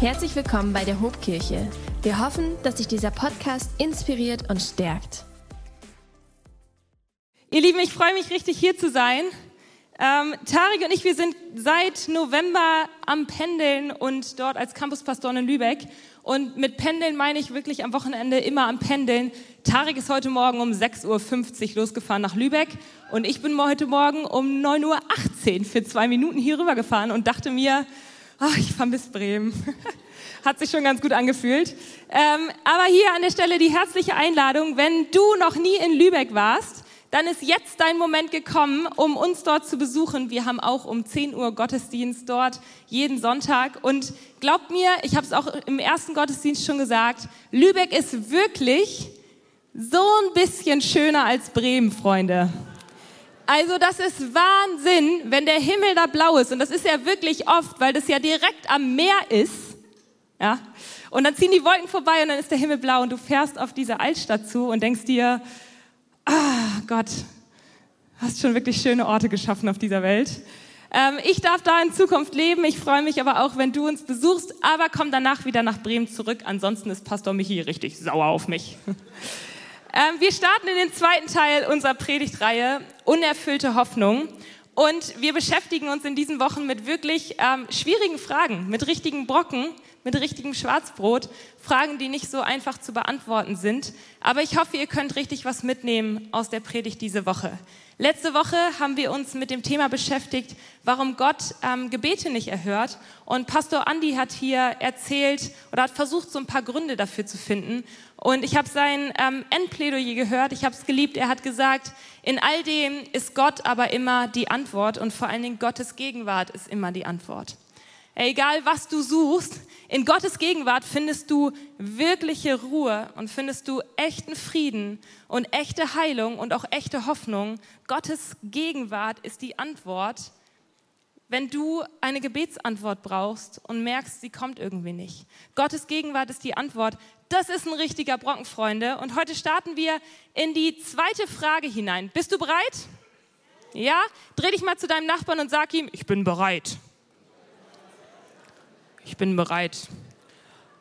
Herzlich willkommen bei der Hobkirche. Wir hoffen, dass sich dieser Podcast inspiriert und stärkt. Ihr Lieben, ich freue mich richtig hier zu sein. Ähm, Tarik und ich, wir sind seit November am Pendeln und dort als Campuspastoren in Lübeck. Und mit Pendeln meine ich wirklich am Wochenende immer am Pendeln. Tarik ist heute Morgen um 6.50 Uhr losgefahren nach Lübeck und ich bin heute Morgen um 9.18 Uhr für zwei Minuten hier rüber gefahren und dachte mir, ach, ich vermisse Bremen. Hat sich schon ganz gut angefühlt. Ähm, aber hier an der Stelle die herzliche Einladung, wenn du noch nie in Lübeck warst, dann ist jetzt dein Moment gekommen, um uns dort zu besuchen. Wir haben auch um 10 Uhr Gottesdienst dort, jeden Sonntag. Und glaubt mir, ich habe es auch im ersten Gottesdienst schon gesagt, Lübeck ist wirklich so ein bisschen schöner als Bremen, Freunde. Also das ist Wahnsinn, wenn der Himmel da blau ist. Und das ist ja wirklich oft, weil das ja direkt am Meer ist. Ja? Und dann ziehen die Wolken vorbei und dann ist der Himmel blau und du fährst auf diese Altstadt zu und denkst dir, ah Gott, hast schon wirklich schöne Orte geschaffen auf dieser Welt. Ähm, ich darf da in Zukunft leben. Ich freue mich aber auch, wenn du uns besuchst. Aber komm danach wieder nach Bremen zurück. Ansonsten ist Pastor Michi richtig sauer auf mich. Ähm, wir starten in den zweiten Teil unserer Predigtreihe Unerfüllte Hoffnung. Und wir beschäftigen uns in diesen Wochen mit wirklich ähm, schwierigen Fragen, mit richtigen Brocken, mit richtigem Schwarzbrot. Fragen, die nicht so einfach zu beantworten sind. Aber ich hoffe, ihr könnt richtig was mitnehmen aus der Predigt diese Woche. Letzte Woche haben wir uns mit dem Thema beschäftigt, warum Gott ähm, Gebete nicht erhört. Und Pastor Andi hat hier erzählt oder hat versucht, so ein paar Gründe dafür zu finden. Und ich habe sein ähm, Endplädoyer gehört. Ich habe es geliebt. Er hat gesagt, in all dem ist Gott aber immer die Antwort und vor allen Dingen Gottes Gegenwart ist immer die Antwort. Egal was du suchst, in Gottes Gegenwart findest du wirkliche Ruhe und findest du echten Frieden und echte Heilung und auch echte Hoffnung. Gottes Gegenwart ist die Antwort, wenn du eine Gebetsantwort brauchst und merkst, sie kommt irgendwie nicht. Gottes Gegenwart ist die Antwort. Das ist ein richtiger Brocken, Freunde. Und heute starten wir in die zweite Frage hinein. Bist du bereit? Ja? Dreh dich mal zu deinem Nachbarn und sag ihm, ich bin bereit ich bin bereit.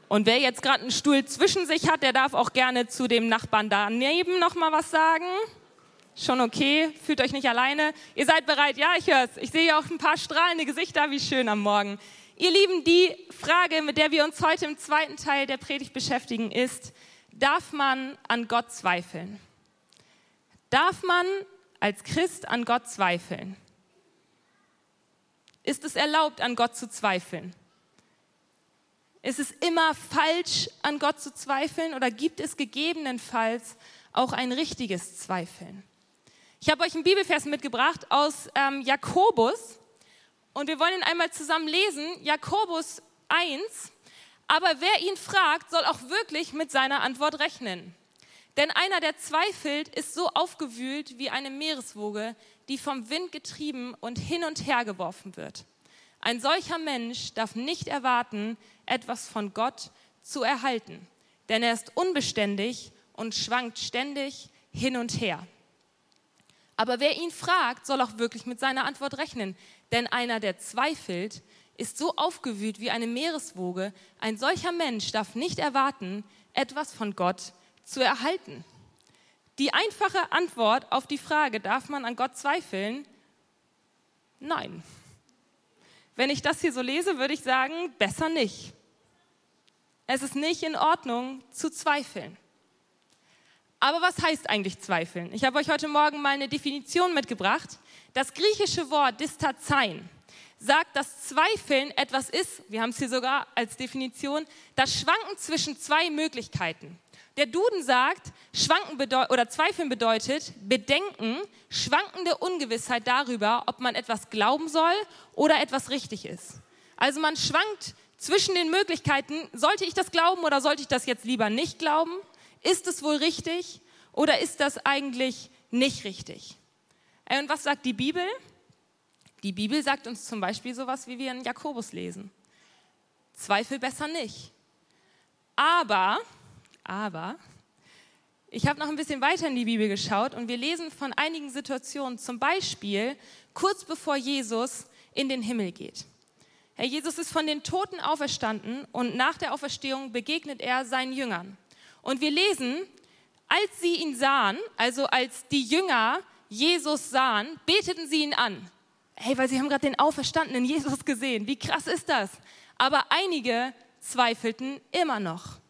Und wer jetzt gerade einen Stuhl zwischen sich hat, der darf auch gerne zu dem Nachbarn daneben noch mal was sagen. Schon okay, fühlt euch nicht alleine. Ihr seid bereit? Ja, ich höre es. Ich sehe auch ein paar strahlende Gesichter, wie schön am Morgen. Ihr Lieben, die Frage, mit der wir uns heute im zweiten Teil der Predigt beschäftigen, ist, darf man an Gott zweifeln? Darf man als Christ an Gott zweifeln? Ist es erlaubt, an Gott zu zweifeln? Ist es immer falsch, an Gott zu zweifeln oder gibt es gegebenenfalls auch ein richtiges Zweifeln? Ich habe euch einen Bibelvers mitgebracht aus ähm, Jakobus und wir wollen ihn einmal zusammen lesen. Jakobus 1. Aber wer ihn fragt, soll auch wirklich mit seiner Antwort rechnen. Denn einer, der zweifelt, ist so aufgewühlt wie eine Meereswoge, die vom Wind getrieben und hin und her geworfen wird. Ein solcher Mensch darf nicht erwarten, etwas von Gott zu erhalten, denn er ist unbeständig und schwankt ständig hin und her. Aber wer ihn fragt, soll auch wirklich mit seiner Antwort rechnen, denn einer, der zweifelt, ist so aufgewühlt wie eine Meereswoge. Ein solcher Mensch darf nicht erwarten, etwas von Gott zu erhalten. Die einfache Antwort auf die Frage, darf man an Gott zweifeln? Nein. Wenn ich das hier so lese, würde ich sagen, besser nicht. Es ist nicht in Ordnung zu zweifeln. Aber was heißt eigentlich zweifeln? Ich habe euch heute Morgen mal eine Definition mitgebracht. Das griechische Wort distazein sagt, dass Zweifeln etwas ist, wir haben es hier sogar als Definition, das Schwanken zwischen zwei Möglichkeiten. Der Duden sagt, Schwanken oder Zweifeln bedeutet Bedenken, schwankende Ungewissheit darüber, ob man etwas glauben soll oder etwas richtig ist. Also man schwankt zwischen den Möglichkeiten, sollte ich das glauben oder sollte ich das jetzt lieber nicht glauben? Ist es wohl richtig oder ist das eigentlich nicht richtig? Äh, und was sagt die Bibel? Die Bibel sagt uns zum Beispiel sowas, wie wir in Jakobus lesen. Zweifel besser nicht. Aber aber ich habe noch ein bisschen weiter in die Bibel geschaut und wir lesen von einigen Situationen, zum Beispiel kurz bevor Jesus in den Himmel geht. Herr Jesus ist von den Toten auferstanden und nach der Auferstehung begegnet er seinen Jüngern. Und wir lesen, als sie ihn sahen, also als die Jünger Jesus sahen, beteten sie ihn an. Hey, weil sie haben gerade den auferstandenen Jesus gesehen. Wie krass ist das? Aber einige zweifelten immer noch.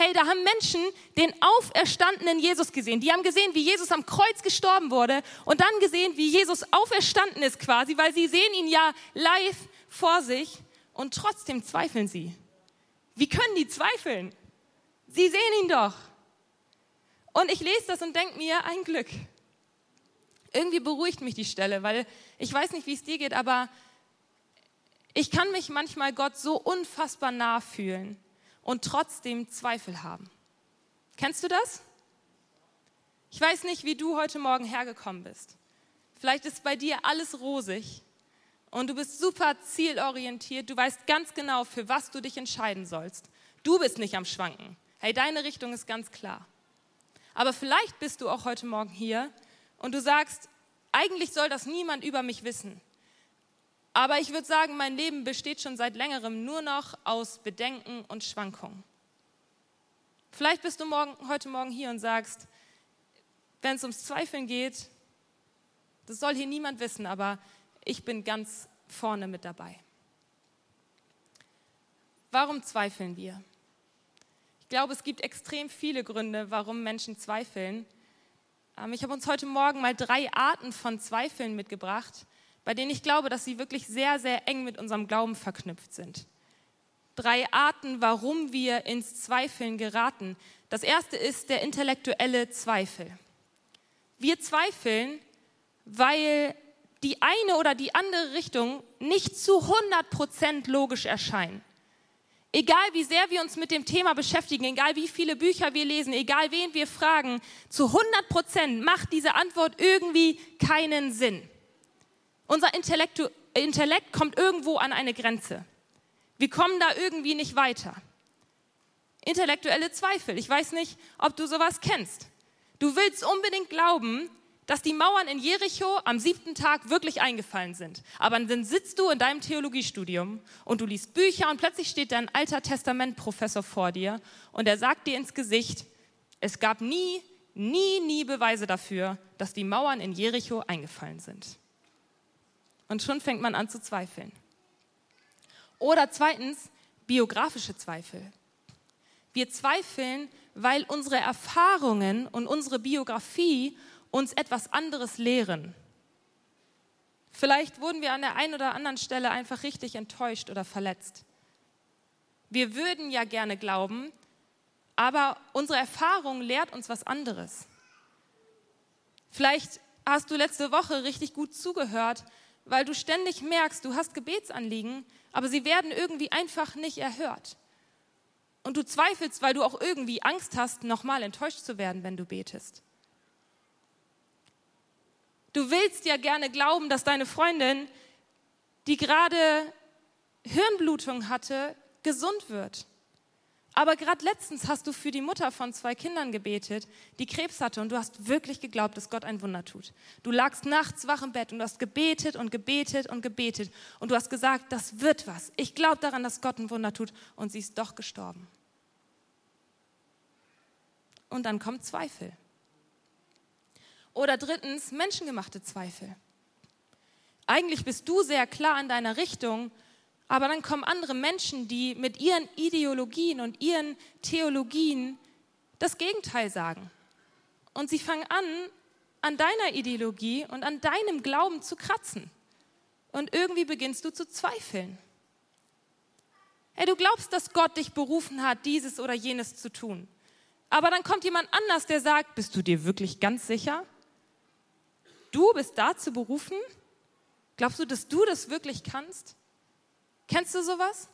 Hey, da haben Menschen den auferstandenen Jesus gesehen. Die haben gesehen, wie Jesus am Kreuz gestorben wurde und dann gesehen, wie Jesus auferstanden ist quasi, weil sie sehen ihn ja live vor sich und trotzdem zweifeln sie. Wie können die zweifeln? Sie sehen ihn doch. Und ich lese das und denke mir, ein Glück. Irgendwie beruhigt mich die Stelle, weil ich weiß nicht, wie es dir geht, aber ich kann mich manchmal Gott so unfassbar nah fühlen und trotzdem Zweifel haben. Kennst du das? Ich weiß nicht, wie du heute Morgen hergekommen bist. Vielleicht ist bei dir alles rosig und du bist super zielorientiert. Du weißt ganz genau, für was du dich entscheiden sollst. Du bist nicht am Schwanken. Hey, deine Richtung ist ganz klar. Aber vielleicht bist du auch heute Morgen hier und du sagst, eigentlich soll das niemand über mich wissen. Aber ich würde sagen, mein Leben besteht schon seit längerem nur noch aus Bedenken und Schwankungen. Vielleicht bist du morgen, heute Morgen hier und sagst, wenn es ums Zweifeln geht, das soll hier niemand wissen, aber ich bin ganz vorne mit dabei. Warum zweifeln wir? Ich glaube, es gibt extrem viele Gründe, warum Menschen zweifeln. Ähm, ich habe uns heute Morgen mal drei Arten von Zweifeln mitgebracht, bei denen ich glaube, dass sie wirklich sehr, sehr eng mit unserem Glauben verknüpft sind. Drei Arten, warum wir ins Zweifeln geraten. Das erste ist der intellektuelle Zweifel. Wir zweifeln, weil die eine oder die andere Richtung nicht zu 100% logisch erscheinen. Egal wie sehr wir uns mit dem Thema beschäftigen, egal wie viele Bücher wir lesen, egal wen wir fragen, zu 100 Prozent macht diese Antwort irgendwie keinen Sinn. Unser Intellekt, Intellekt kommt irgendwo an eine Grenze. Wir kommen da irgendwie nicht weiter. Intellektuelle Zweifel. Ich weiß nicht, ob du sowas kennst. Du willst unbedingt glauben, dass die Mauern in Jericho am siebten Tag wirklich eingefallen sind. Aber dann sitzt du in deinem Theologiestudium und du liest Bücher und plötzlich steht da ein alter Testamentprofessor vor dir und er sagt dir ins Gesicht, es gab nie, nie, nie Beweise dafür, dass die Mauern in Jericho eingefallen sind. Und schon fängt man an zu zweifeln. Oder zweitens, biografische Zweifel. Wir zweifeln, weil unsere Erfahrungen und unsere Biografie uns etwas anderes lehren. Vielleicht wurden wir an der einen oder anderen Stelle einfach richtig enttäuscht oder verletzt. Wir würden ja gerne glauben, aber unsere Erfahrung lehrt uns was anderes. Vielleicht hast du letzte Woche richtig gut zugehört, weil du ständig merkst, du hast Gebetsanliegen, aber sie werden irgendwie einfach nicht erhört. Und du zweifelst, weil du auch irgendwie Angst hast, nochmal enttäuscht zu werden, wenn du betest. Du willst ja gerne glauben, dass deine Freundin, die gerade Hirnblutung hatte, gesund wird. Aber gerade letztens hast du für die Mutter von zwei Kindern gebetet, die Krebs hatte, und du hast wirklich geglaubt, dass Gott ein Wunder tut. Du lagst nachts wach im Bett und du hast gebetet und gebetet und gebetet. Und du hast gesagt, das wird was. Ich glaube daran, dass Gott ein Wunder tut. Und sie ist doch gestorben. Und dann kommt Zweifel. Oder drittens, menschengemachte Zweifel. Eigentlich bist du sehr klar in deiner Richtung, aber dann kommen andere Menschen, die mit ihren Ideologien und ihren Theologien das Gegenteil sagen. Und sie fangen an, an deiner Ideologie und an deinem Glauben zu kratzen. Und irgendwie beginnst du zu zweifeln. Hey, du glaubst, dass Gott dich berufen hat, dieses oder jenes zu tun. Aber dann kommt jemand anders, der sagt, bist du dir wirklich ganz sicher? Du bist dazu berufen? Glaubst du, dass du das wirklich kannst? Kennst du sowas?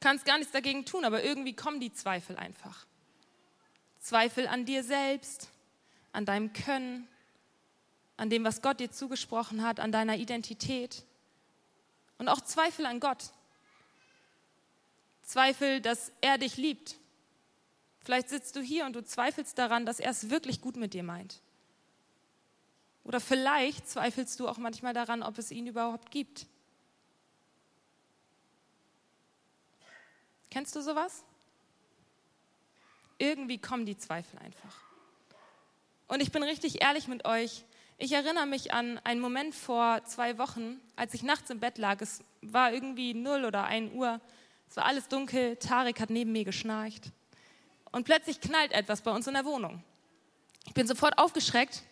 Kannst gar nichts dagegen tun, aber irgendwie kommen die Zweifel einfach. Zweifel an dir selbst, an deinem Können, an dem, was Gott dir zugesprochen hat, an deiner Identität. Und auch Zweifel an Gott. Zweifel, dass er dich liebt. Vielleicht sitzt du hier und du zweifelst daran, dass er es wirklich gut mit dir meint. Oder vielleicht zweifelst du auch manchmal daran, ob es ihn überhaupt gibt. Kennst du sowas? Irgendwie kommen die Zweifel einfach. Und ich bin richtig ehrlich mit euch. Ich erinnere mich an einen Moment vor zwei Wochen, als ich nachts im Bett lag. Es war irgendwie 0 oder 1 Uhr. Es war alles dunkel. Tarek hat neben mir geschnarcht. Und plötzlich knallt etwas bei uns in der Wohnung. Ich bin sofort aufgeschreckt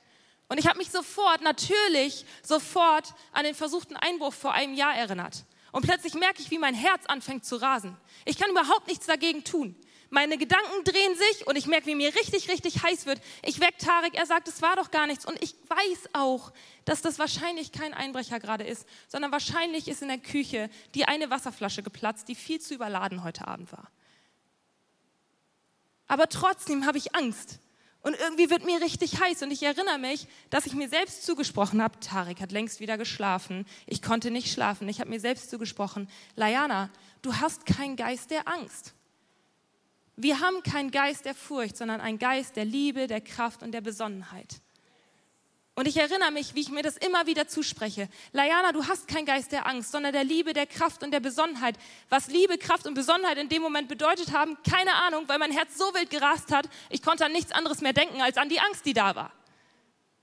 und ich habe mich sofort, natürlich, sofort an den versuchten Einbruch vor einem Jahr erinnert. Und plötzlich merke ich, wie mein Herz anfängt zu rasen. Ich kann überhaupt nichts dagegen tun. Meine Gedanken drehen sich und ich merke, wie mir richtig, richtig heiß wird. Ich weck Tarek, er sagt, es war doch gar nichts. Und ich weiß auch, dass das wahrscheinlich kein Einbrecher gerade ist, sondern wahrscheinlich ist in der Küche die eine Wasserflasche geplatzt, die viel zu überladen heute Abend war. Aber trotzdem habe ich Angst. Und irgendwie wird mir richtig heiß und ich erinnere mich, dass ich mir selbst zugesprochen habe, Tarek hat längst wieder geschlafen, ich konnte nicht schlafen, ich habe mir selbst zugesprochen, Layana, du hast keinen Geist der Angst. Wir haben keinen Geist der Furcht, sondern einen Geist der Liebe, der Kraft und der Besonnenheit. Und ich erinnere mich, wie ich mir das immer wieder zuspreche. Layana, du hast keinen Geist der Angst, sondern der Liebe, der Kraft und der Besonnenheit. Was Liebe, Kraft und Besonnenheit in dem Moment bedeutet haben, keine Ahnung, weil mein Herz so wild gerast hat, ich konnte an nichts anderes mehr denken als an die Angst, die da war.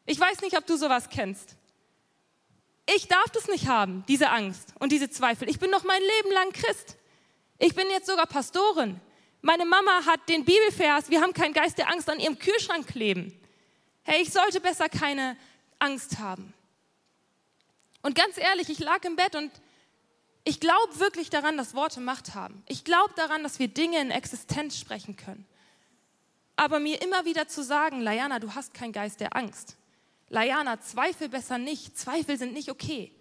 Ich weiß nicht, ob du sowas kennst. Ich darf das nicht haben, diese Angst und diese Zweifel. Ich bin noch mein Leben lang Christ. Ich bin jetzt sogar Pastorin. Meine Mama hat den Bibelvers, wir haben keinen Geist der Angst an ihrem Kühlschrank kleben. Hey, ich sollte besser keine Angst haben. Und ganz ehrlich, ich lag im Bett und ich glaube wirklich daran, dass Worte Macht haben. Ich glaube daran, dass wir Dinge in Existenz sprechen können. Aber mir immer wieder zu sagen, Layana, du hast keinen Geist der Angst. Layana, zweifel besser nicht. Zweifel sind nicht okay.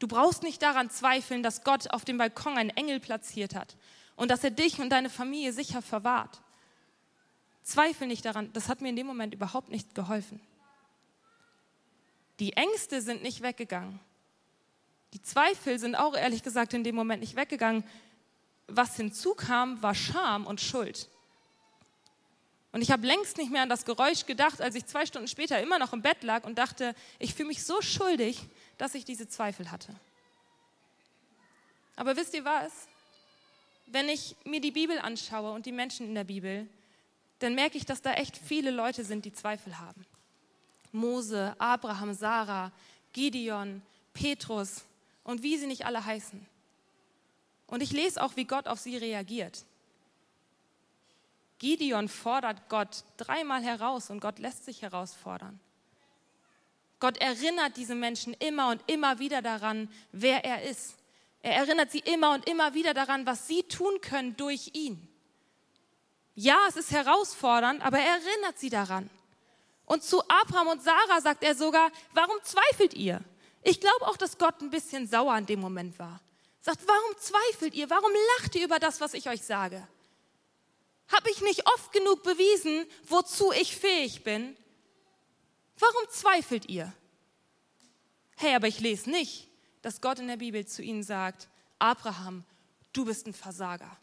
Du brauchst nicht daran zweifeln, dass Gott auf dem Balkon einen Engel platziert hat und dass er dich und deine Familie sicher verwahrt. Zweifel nicht daran, das hat mir in dem Moment überhaupt nicht geholfen. Die Ängste sind nicht weggegangen. Die Zweifel sind auch ehrlich gesagt in dem Moment nicht weggegangen. Was hinzukam, war Scham und Schuld. Und ich habe längst nicht mehr an das Geräusch gedacht, als ich zwei Stunden später immer noch im Bett lag und dachte, ich fühle mich so schuldig, dass ich diese Zweifel hatte. Aber wisst ihr was? Wenn ich mir die Bibel anschaue und die Menschen in der Bibel, dann merke ich, dass da echt viele Leute sind, die Zweifel haben. Mose, Abraham, Sarah, Gideon, Petrus und wie sie nicht alle heißen. Und ich lese auch, wie Gott auf sie reagiert. Gideon fordert Gott dreimal heraus und Gott lässt sich herausfordern. Gott erinnert diese Menschen immer und immer wieder daran, wer er ist. Er erinnert sie immer und immer wieder daran, was sie tun können durch ihn. Ja, es ist herausfordernd, aber er erinnert sie daran. Und zu Abraham und Sarah sagt er sogar, warum zweifelt ihr? Ich glaube auch, dass Gott ein bisschen sauer in dem Moment war. Sagt, warum zweifelt ihr? Warum lacht ihr über das, was ich euch sage? Habe ich nicht oft genug bewiesen, wozu ich fähig bin? Warum zweifelt ihr? Hey, aber ich lese nicht, dass Gott in der Bibel zu ihnen sagt, Abraham, du bist ein Versager.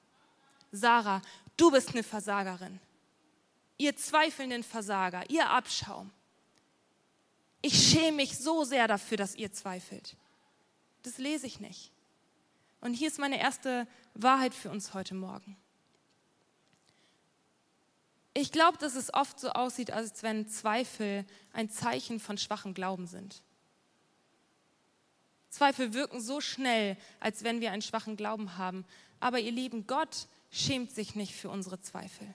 Sarah, Du bist eine Versagerin. Ihr zweifelnden Versager, ihr Abschaum. Ich schäme mich so sehr dafür, dass ihr zweifelt. Das lese ich nicht. Und hier ist meine erste Wahrheit für uns heute Morgen. Ich glaube, dass es oft so aussieht, als wenn Zweifel ein Zeichen von schwachem Glauben sind. Zweifel wirken so schnell, als wenn wir einen schwachen Glauben haben. Aber ihr lieben Gott schämt sich nicht für unsere Zweifel.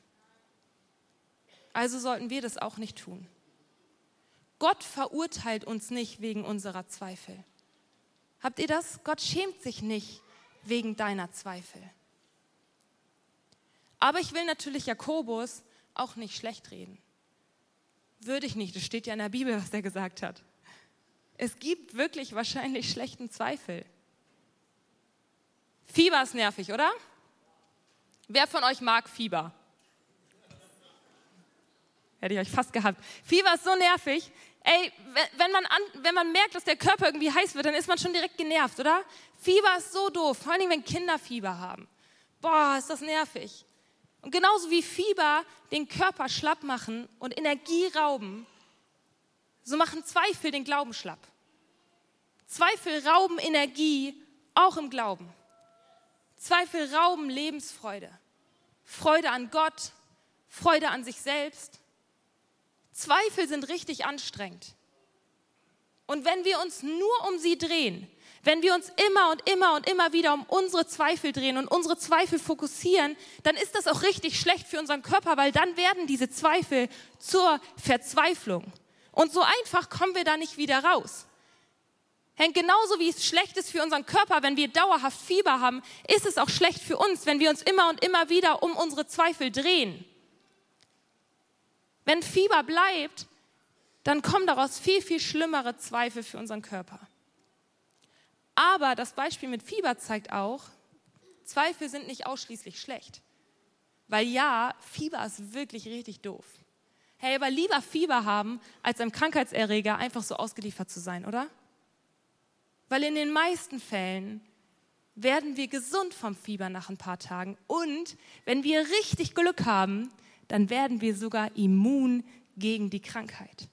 Also sollten wir das auch nicht tun. Gott verurteilt uns nicht wegen unserer Zweifel. Habt ihr das? Gott schämt sich nicht wegen deiner Zweifel. Aber ich will natürlich Jakobus auch nicht schlecht reden. Würde ich nicht, das steht ja in der Bibel, was er gesagt hat. Es gibt wirklich wahrscheinlich schlechten Zweifel. Fieber ist nervig, oder? Wer von euch mag Fieber? Hätte ich euch fast gehabt. Fieber ist so nervig. Ey, wenn man, an, wenn man merkt, dass der Körper irgendwie heiß wird, dann ist man schon direkt genervt, oder? Fieber ist so doof, vor allem wenn Kinder Fieber haben. Boah, ist das nervig. Und genauso wie Fieber den Körper schlapp machen und Energie rauben, so machen Zweifel den Glauben schlapp. Zweifel rauben Energie, auch im Glauben. Zweifel rauben Lebensfreude. Freude an Gott, Freude an sich selbst. Zweifel sind richtig anstrengend. Und wenn wir uns nur um sie drehen, wenn wir uns immer und immer und immer wieder um unsere Zweifel drehen und unsere Zweifel fokussieren, dann ist das auch richtig schlecht für unseren Körper, weil dann werden diese Zweifel zur Verzweiflung. Und so einfach kommen wir da nicht wieder raus. Hängt genauso wie es schlecht ist für unseren Körper, wenn wir dauerhaft Fieber haben, ist es auch schlecht für uns, wenn wir uns immer und immer wieder um unsere Zweifel drehen. Wenn Fieber bleibt, dann kommen daraus viel, viel schlimmere Zweifel für unseren Körper. Aber das Beispiel mit Fieber zeigt auch, Zweifel sind nicht ausschließlich schlecht. Weil ja, Fieber ist wirklich richtig doof. Hey, aber lieber Fieber haben, als einem Krankheitserreger einfach so ausgeliefert zu sein, oder? Weil in den meisten Fällen werden wir gesund vom Fieber nach ein paar Tagen. Und wenn wir richtig Glück haben, dann werden wir sogar immun gegen die Krankheit.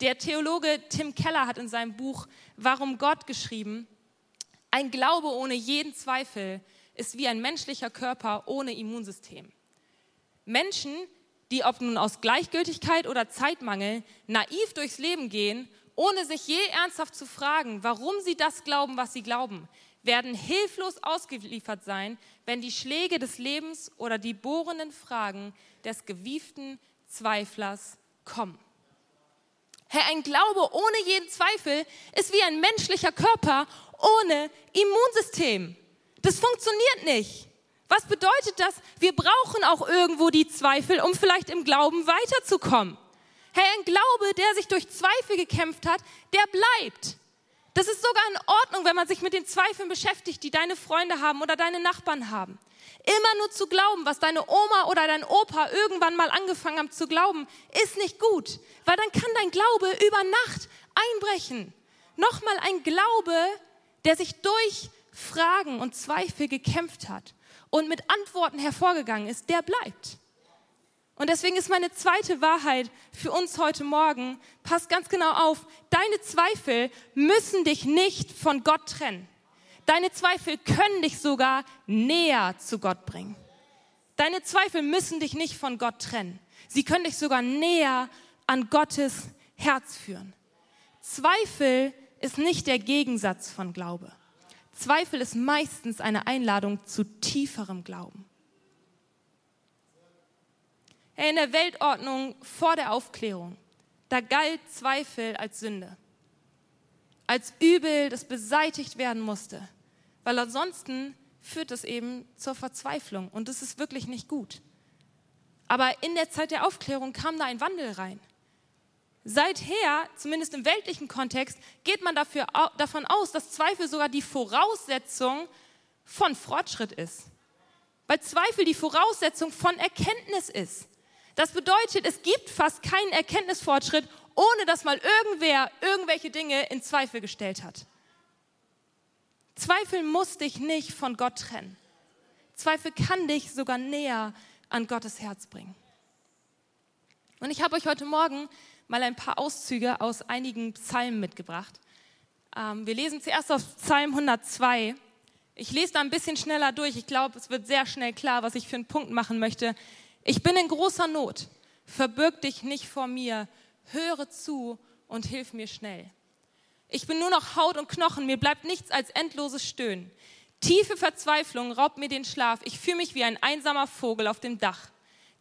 Der Theologe Tim Keller hat in seinem Buch Warum Gott geschrieben, ein Glaube ohne jeden Zweifel ist wie ein menschlicher Körper ohne Immunsystem. Menschen, die ob nun aus Gleichgültigkeit oder Zeitmangel naiv durchs Leben gehen ohne sich je ernsthaft zu fragen, warum sie das glauben, was sie glauben, werden hilflos ausgeliefert sein, wenn die Schläge des Lebens oder die bohrenden Fragen des gewieften Zweiflers kommen. Herr, ein Glaube ohne jeden Zweifel ist wie ein menschlicher Körper ohne Immunsystem. Das funktioniert nicht. Was bedeutet das? Wir brauchen auch irgendwo die Zweifel, um vielleicht im Glauben weiterzukommen. Hey, ein Glaube, der sich durch Zweifel gekämpft hat, der bleibt. Das ist sogar in Ordnung, wenn man sich mit den Zweifeln beschäftigt, die deine Freunde haben oder deine Nachbarn haben. Immer nur zu glauben, was deine Oma oder dein Opa irgendwann mal angefangen haben zu glauben, ist nicht gut, weil dann kann dein Glaube über Nacht einbrechen. Nochmal ein Glaube, der sich durch Fragen und Zweifel gekämpft hat und mit Antworten hervorgegangen ist, der bleibt. Und deswegen ist meine zweite Wahrheit für uns heute Morgen, passt ganz genau auf, deine Zweifel müssen dich nicht von Gott trennen. Deine Zweifel können dich sogar näher zu Gott bringen. Deine Zweifel müssen dich nicht von Gott trennen. Sie können dich sogar näher an Gottes Herz führen. Zweifel ist nicht der Gegensatz von Glaube. Zweifel ist meistens eine Einladung zu tieferem Glauben. In der Weltordnung vor der Aufklärung, da galt Zweifel als Sünde, als Übel, das beseitigt werden musste, weil ansonsten führt es eben zur Verzweiflung und das ist wirklich nicht gut. Aber in der Zeit der Aufklärung kam da ein Wandel rein. Seither, zumindest im weltlichen Kontext, geht man dafür, davon aus, dass Zweifel sogar die Voraussetzung von Fortschritt ist. Weil Zweifel die Voraussetzung von Erkenntnis ist. Das bedeutet, es gibt fast keinen Erkenntnisfortschritt, ohne dass mal irgendwer irgendwelche Dinge in Zweifel gestellt hat. Zweifel muss dich nicht von Gott trennen. Zweifel kann dich sogar näher an Gottes Herz bringen. Und ich habe euch heute Morgen mal ein paar Auszüge aus einigen Psalmen mitgebracht. Ähm, wir lesen zuerst aus Psalm 102. Ich lese da ein bisschen schneller durch. Ich glaube, es wird sehr schnell klar, was ich für einen Punkt machen möchte. Ich bin in großer Not. Verbirg dich nicht vor mir. Höre zu und hilf mir schnell. Ich bin nur noch Haut und Knochen. Mir bleibt nichts als endloses Stöhnen. Tiefe Verzweiflung raubt mir den Schlaf. Ich fühle mich wie ein einsamer Vogel auf dem Dach.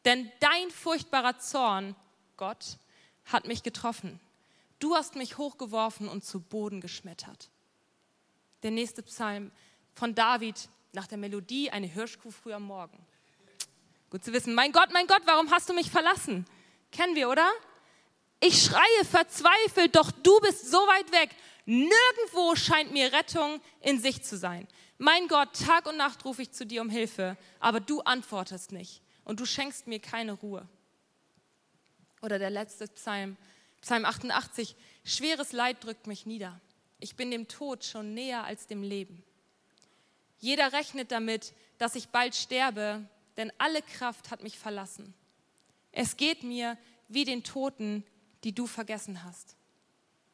Denn dein furchtbarer Zorn, Gott, hat mich getroffen. Du hast mich hochgeworfen und zu Boden geschmettert. Der nächste Psalm von David nach der Melodie Eine Hirschkuh früh am Morgen. Gut zu wissen. Mein Gott, mein Gott, warum hast du mich verlassen? Kennen wir, oder? Ich schreie verzweifelt, doch du bist so weit weg. Nirgendwo scheint mir Rettung in Sicht zu sein. Mein Gott, Tag und Nacht rufe ich zu dir um Hilfe, aber du antwortest nicht und du schenkst mir keine Ruhe. Oder der letzte Psalm, Psalm 88. Schweres Leid drückt mich nieder. Ich bin dem Tod schon näher als dem Leben. Jeder rechnet damit, dass ich bald sterbe, denn alle Kraft hat mich verlassen. Es geht mir wie den Toten, die du vergessen hast.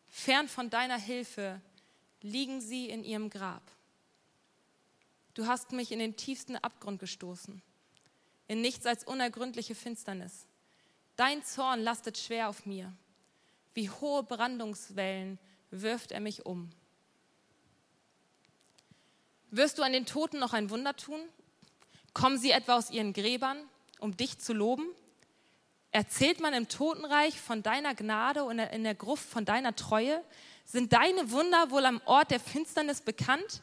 Fern von deiner Hilfe liegen sie in ihrem Grab. du hast mich in den tiefsten Abgrund gestoßen, in nichts als unergründliche Finsternis. Dein Zorn lastet schwer auf mir. Wie hohe Brandungswellen wirft er mich um. Wirst du an den Toten noch ein Wunder tun? Kommen sie etwa aus ihren Gräbern, um dich zu loben? Erzählt man im Totenreich von deiner Gnade und in der Gruft von deiner Treue? Sind deine Wunder wohl am Ort der Finsternis bekannt?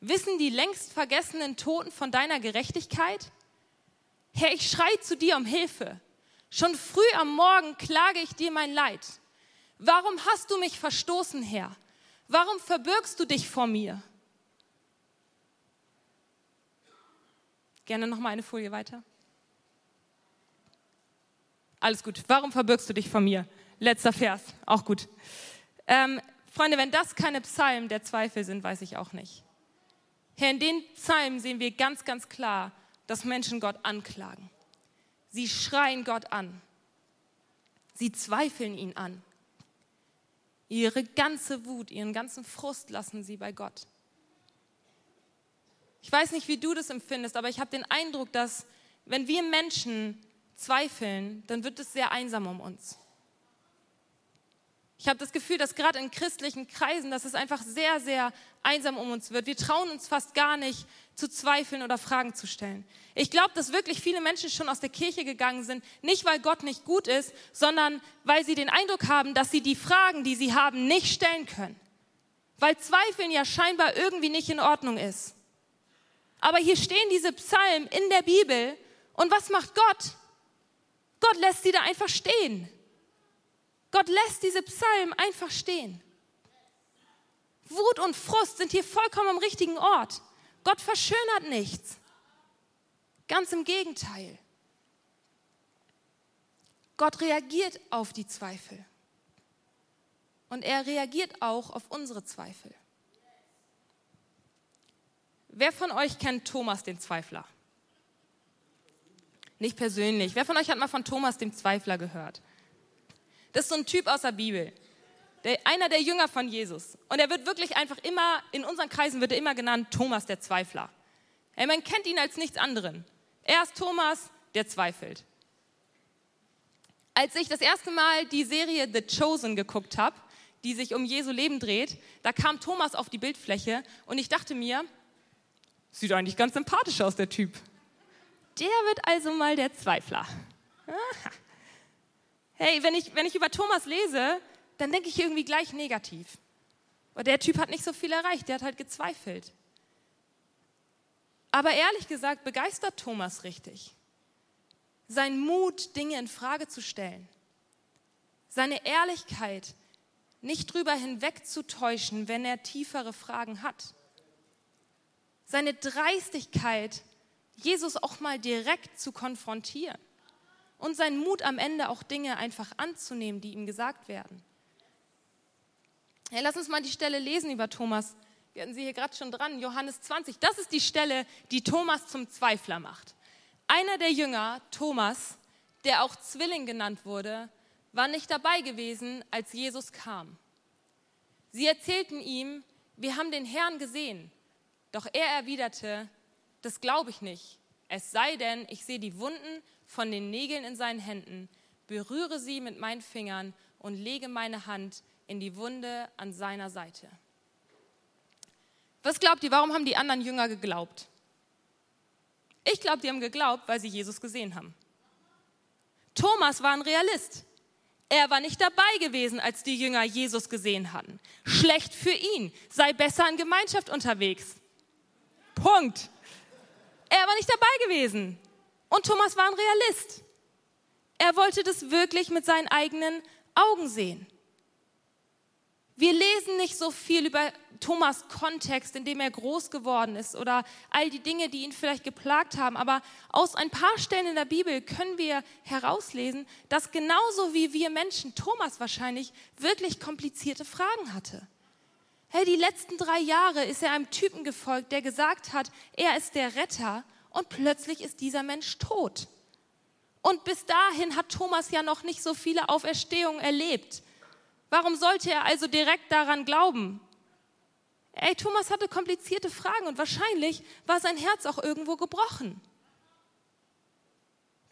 Wissen die längst vergessenen Toten von deiner Gerechtigkeit? Herr, ich schrei zu dir um Hilfe. Schon früh am Morgen klage ich dir mein Leid. Warum hast du mich verstoßen, Herr? Warum verbirgst du dich vor mir? Gerne noch mal eine Folie weiter. Alles gut. Warum verbirgst du dich vor mir? Letzter Vers, auch gut. Ähm, Freunde, wenn das keine Psalmen der Zweifel sind, weiß ich auch nicht. Herr, in den Psalmen sehen wir ganz, ganz klar, dass Menschen Gott anklagen. Sie schreien Gott an. Sie zweifeln ihn an. Ihre ganze Wut, ihren ganzen Frust lassen sie bei Gott. Ich weiß nicht, wie du das empfindest, aber ich habe den Eindruck, dass wenn wir Menschen zweifeln, dann wird es sehr einsam um uns. Ich habe das Gefühl, dass gerade in christlichen Kreisen, dass es einfach sehr, sehr einsam um uns wird. Wir trauen uns fast gar nicht zu zweifeln oder Fragen zu stellen. Ich glaube, dass wirklich viele Menschen schon aus der Kirche gegangen sind, nicht weil Gott nicht gut ist, sondern weil sie den Eindruck haben, dass sie die Fragen, die sie haben, nicht stellen können. Weil Zweifeln ja scheinbar irgendwie nicht in Ordnung ist. Aber hier stehen diese Psalmen in der Bibel und was macht Gott? Gott lässt sie da einfach stehen. Gott lässt diese Psalmen einfach stehen. Wut und Frust sind hier vollkommen am richtigen Ort. Gott verschönert nichts. Ganz im Gegenteil. Gott reagiert auf die Zweifel. Und er reagiert auch auf unsere Zweifel. Wer von euch kennt Thomas den Zweifler? Nicht persönlich. Wer von euch hat mal von Thomas dem Zweifler gehört? Das ist so ein Typ aus der Bibel. Der, einer der Jünger von Jesus. Und er wird wirklich einfach immer, in unseren Kreisen wird er immer genannt Thomas der Zweifler. Hey, man kennt ihn als nichts anderen. Er ist Thomas, der zweifelt. Als ich das erste Mal die Serie The Chosen geguckt habe, die sich um Jesu Leben dreht, da kam Thomas auf die Bildfläche und ich dachte mir, sieht eigentlich ganz sympathisch aus, der Typ. Der wird also mal der Zweifler. Hey, wenn ich, wenn ich über Thomas lese, dann denke ich irgendwie gleich negativ. Aber der Typ hat nicht so viel erreicht, der hat halt gezweifelt. Aber ehrlich gesagt begeistert Thomas richtig. Sein Mut, Dinge in Frage zu stellen. Seine Ehrlichkeit, nicht drüber hinwegzutäuschen, wenn er tiefere Fragen hat. Seine Dreistigkeit, Jesus auch mal direkt zu konfrontieren. Und sein Mut am Ende auch Dinge einfach anzunehmen, die ihm gesagt werden. Hey, lass uns mal die Stelle lesen über Thomas. Wir hatten sie hier gerade schon dran, Johannes 20. Das ist die Stelle, die Thomas zum Zweifler macht. Einer der Jünger, Thomas, der auch Zwilling genannt wurde, war nicht dabei gewesen, als Jesus kam. Sie erzählten ihm, wir haben den Herrn gesehen. Doch er erwiderte, das glaube ich nicht. Es sei denn, ich sehe die Wunden von den Nägeln in seinen Händen, berühre sie mit meinen Fingern und lege meine Hand in die Wunde an seiner Seite. Was glaubt ihr, warum haben die anderen Jünger geglaubt? Ich glaube, die haben geglaubt, weil sie Jesus gesehen haben. Thomas war ein Realist. Er war nicht dabei gewesen, als die Jünger Jesus gesehen hatten. Schlecht für ihn, sei besser in Gemeinschaft unterwegs. Punkt. Er war nicht dabei gewesen. Und Thomas war ein Realist. Er wollte das wirklich mit seinen eigenen Augen sehen. Wir lesen nicht so viel über Thomas Kontext, in dem er groß geworden ist oder all die Dinge, die ihn vielleicht geplagt haben, aber aus ein paar Stellen in der Bibel können wir herauslesen, dass genauso wie wir Menschen Thomas wahrscheinlich wirklich komplizierte Fragen hatte. Hey, die letzten drei Jahre ist er einem Typen gefolgt, der gesagt hat, er ist der Retter und plötzlich ist dieser Mensch tot. Und bis dahin hat Thomas ja noch nicht so viele Auferstehungen erlebt. Warum sollte er also direkt daran glauben? Ey, Thomas hatte komplizierte Fragen und wahrscheinlich war sein Herz auch irgendwo gebrochen.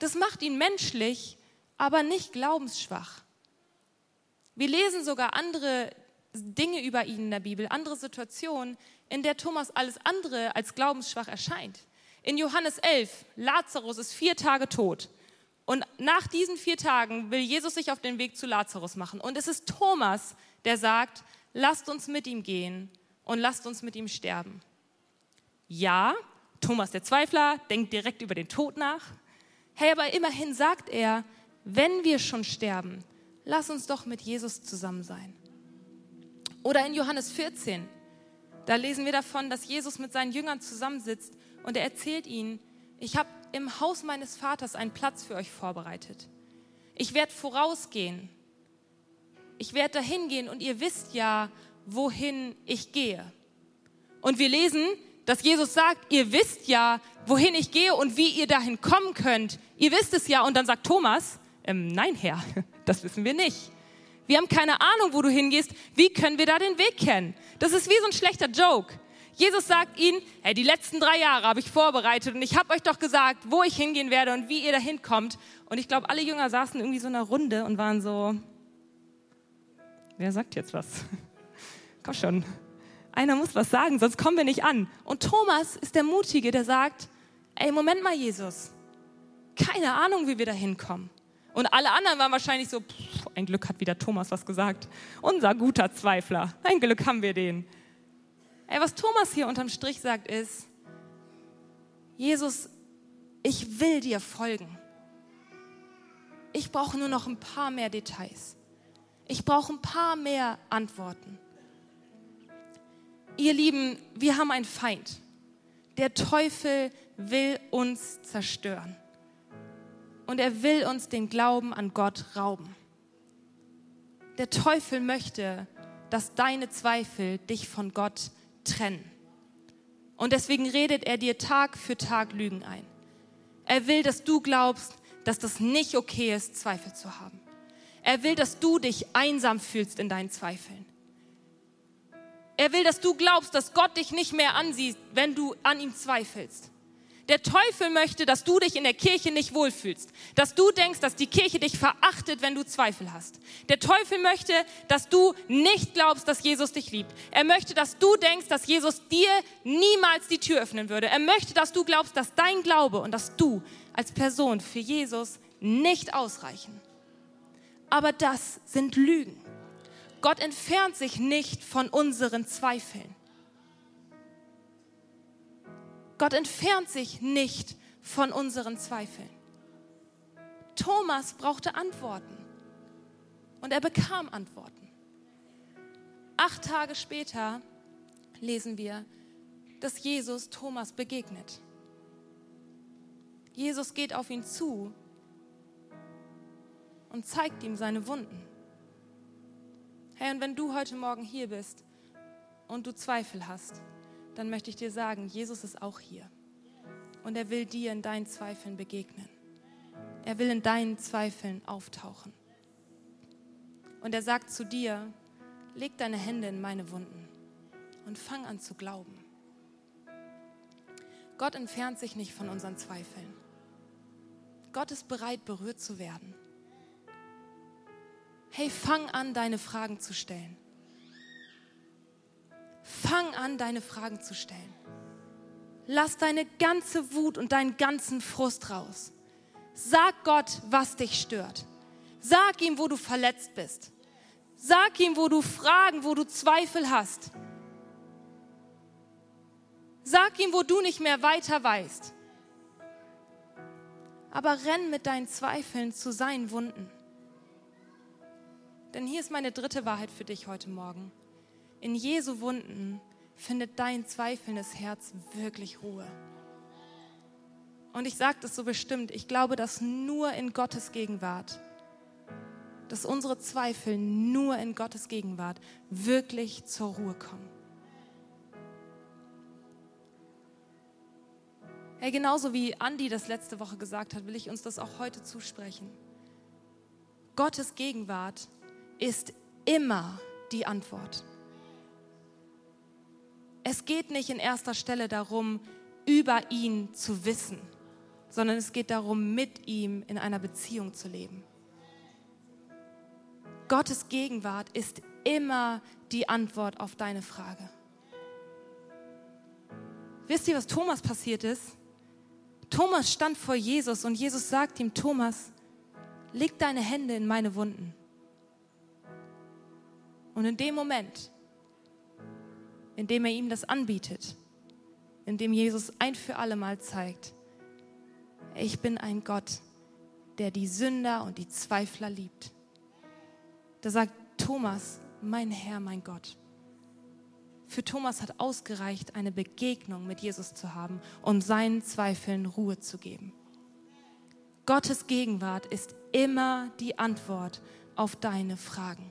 Das macht ihn menschlich, aber nicht glaubensschwach. Wir lesen sogar andere Dinge über ihn in der Bibel, andere Situationen, in der Thomas alles andere als glaubensschwach erscheint. In Johannes 11, Lazarus ist vier Tage tot. Und nach diesen vier Tagen will Jesus sich auf den Weg zu Lazarus machen. Und es ist Thomas, der sagt, lasst uns mit ihm gehen und lasst uns mit ihm sterben. Ja, Thomas der Zweifler denkt direkt über den Tod nach. Hey, aber immerhin sagt er, wenn wir schon sterben, lass uns doch mit Jesus zusammen sein. Oder in Johannes 14, da lesen wir davon, dass Jesus mit seinen Jüngern zusammensitzt und er erzählt ihnen, ich habe im Haus meines Vaters einen Platz für euch vorbereitet. Ich werde vorausgehen. Ich werde dahin gehen und ihr wisst ja, wohin ich gehe. Und wir lesen, dass Jesus sagt, ihr wisst ja, wohin ich gehe und wie ihr dahin kommen könnt. Ihr wisst es ja. Und dann sagt Thomas, ähm, nein, Herr, das wissen wir nicht. Wir haben keine Ahnung, wo du hingehst. Wie können wir da den Weg kennen? Das ist wie so ein schlechter Joke. Jesus sagt ihnen, hey, die letzten drei Jahre habe ich vorbereitet und ich habe euch doch gesagt, wo ich hingehen werde und wie ihr da hinkommt. Und ich glaube, alle Jünger saßen irgendwie so in einer Runde und waren so, wer sagt jetzt was? Komm schon, einer muss was sagen, sonst kommen wir nicht an. Und Thomas ist der Mutige, der sagt, ey, Moment mal, Jesus, keine Ahnung, wie wir da hinkommen. Und alle anderen waren wahrscheinlich so, pff, ein Glück hat wieder Thomas was gesagt. Unser guter Zweifler, ein Glück haben wir den. Ey, was Thomas hier unterm Strich sagt ist, Jesus, ich will dir folgen. Ich brauche nur noch ein paar mehr Details. Ich brauche ein paar mehr Antworten. Ihr Lieben, wir haben einen Feind. Der Teufel will uns zerstören und er will uns den Glauben an Gott rauben. Der Teufel möchte, dass deine Zweifel dich von Gott trennen. Und deswegen redet er dir Tag für Tag Lügen ein. Er will, dass du glaubst, dass das nicht okay ist, Zweifel zu haben. Er will, dass du dich einsam fühlst in deinen Zweifeln. Er will, dass du glaubst, dass Gott dich nicht mehr ansieht, wenn du an ihm zweifelst. Der Teufel möchte, dass du dich in der Kirche nicht wohlfühlst, dass du denkst, dass die Kirche dich verachtet, wenn du Zweifel hast. Der Teufel möchte, dass du nicht glaubst, dass Jesus dich liebt. Er möchte, dass du denkst, dass Jesus dir niemals die Tür öffnen würde. Er möchte, dass du glaubst, dass dein Glaube und dass du als Person für Jesus nicht ausreichen. Aber das sind Lügen. Gott entfernt sich nicht von unseren Zweifeln. Gott entfernt sich nicht von unseren Zweifeln. Thomas brauchte Antworten und er bekam Antworten. Acht Tage später lesen wir, dass Jesus Thomas begegnet. Jesus geht auf ihn zu und zeigt ihm seine Wunden. Hey, und wenn du heute Morgen hier bist und du Zweifel hast, dann möchte ich dir sagen, Jesus ist auch hier. Und er will dir in deinen Zweifeln begegnen. Er will in deinen Zweifeln auftauchen. Und er sagt zu dir, leg deine Hände in meine Wunden und fang an zu glauben. Gott entfernt sich nicht von unseren Zweifeln. Gott ist bereit, berührt zu werden. Hey, fang an, deine Fragen zu stellen. Fang an, deine Fragen zu stellen. Lass deine ganze Wut und deinen ganzen Frust raus. Sag Gott, was dich stört. Sag ihm, wo du verletzt bist. Sag ihm, wo du Fragen, wo du Zweifel hast. Sag ihm, wo du nicht mehr weiter weißt. Aber renn mit deinen Zweifeln zu seinen Wunden. Denn hier ist meine dritte Wahrheit für dich heute Morgen. In Jesu Wunden findet dein zweifelndes Herz wirklich Ruhe. Und ich sage das so bestimmt, ich glaube, dass nur in Gottes Gegenwart, dass unsere Zweifel nur in Gottes Gegenwart wirklich zur Ruhe kommen. Hey, genauso wie Andi das letzte Woche gesagt hat, will ich uns das auch heute zusprechen. Gottes Gegenwart ist immer die Antwort. Es geht nicht in erster Stelle darum, über ihn zu wissen, sondern es geht darum, mit ihm in einer Beziehung zu leben. Gottes Gegenwart ist immer die Antwort auf deine Frage. Wisst ihr, was Thomas passiert ist? Thomas stand vor Jesus und Jesus sagt ihm, Thomas, leg deine Hände in meine Wunden. Und in dem Moment, in dem er ihm das anbietet, in dem Jesus ein für alle Mal zeigt, ich bin ein Gott, der die Sünder und die Zweifler liebt. Da sagt Thomas, mein Herr, mein Gott. Für Thomas hat ausgereicht, eine Begegnung mit Jesus zu haben und seinen Zweifeln Ruhe zu geben. Gottes Gegenwart ist immer die Antwort auf deine Fragen.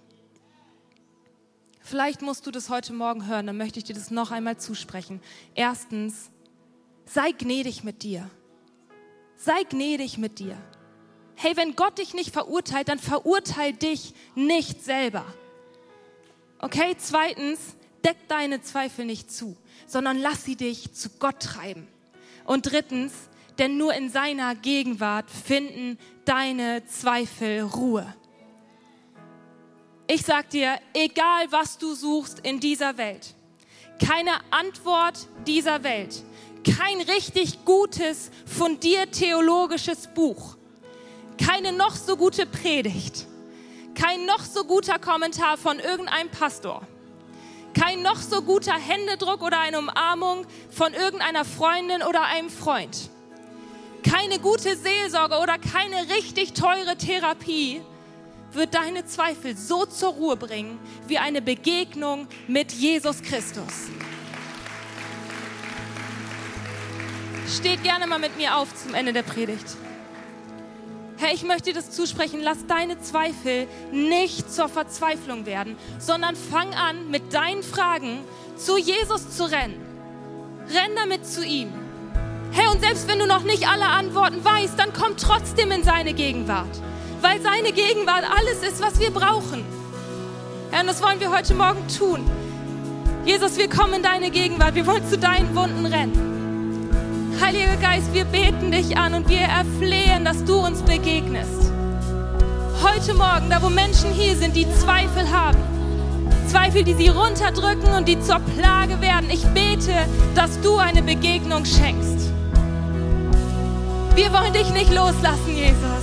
Vielleicht musst du das heute Morgen hören, dann möchte ich dir das noch einmal zusprechen. Erstens, sei gnädig mit dir. Sei gnädig mit dir. Hey, wenn Gott dich nicht verurteilt, dann verurteil dich nicht selber. Okay, zweitens, deck deine Zweifel nicht zu, sondern lass sie dich zu Gott treiben. Und drittens, denn nur in seiner Gegenwart finden deine Zweifel Ruhe. Ich sag dir, egal was du suchst in dieser Welt, keine Antwort dieser Welt, kein richtig gutes, fundiert theologisches Buch, keine noch so gute Predigt, kein noch so guter Kommentar von irgendeinem Pastor, kein noch so guter Händedruck oder eine Umarmung von irgendeiner Freundin oder einem Freund, keine gute Seelsorge oder keine richtig teure Therapie wird deine Zweifel so zur Ruhe bringen wie eine Begegnung mit Jesus Christus. Steht gerne mal mit mir auf zum Ende der Predigt. Herr, ich möchte dir das zusprechen. Lass deine Zweifel nicht zur Verzweiflung werden, sondern fang an, mit deinen Fragen zu Jesus zu rennen. Renn damit zu ihm. Herr, und selbst wenn du noch nicht alle Antworten weißt, dann komm trotzdem in seine Gegenwart weil seine Gegenwart alles ist, was wir brauchen. Herr, und das wollen wir heute Morgen tun. Jesus, wir kommen in deine Gegenwart. Wir wollen zu deinen Wunden rennen. Heiliger Geist, wir beten dich an und wir erflehen, dass du uns begegnest. Heute Morgen, da wo Menschen hier sind, die Zweifel haben, Zweifel, die sie runterdrücken und die zur Plage werden, ich bete, dass du eine Begegnung schenkst. Wir wollen dich nicht loslassen, Jesus.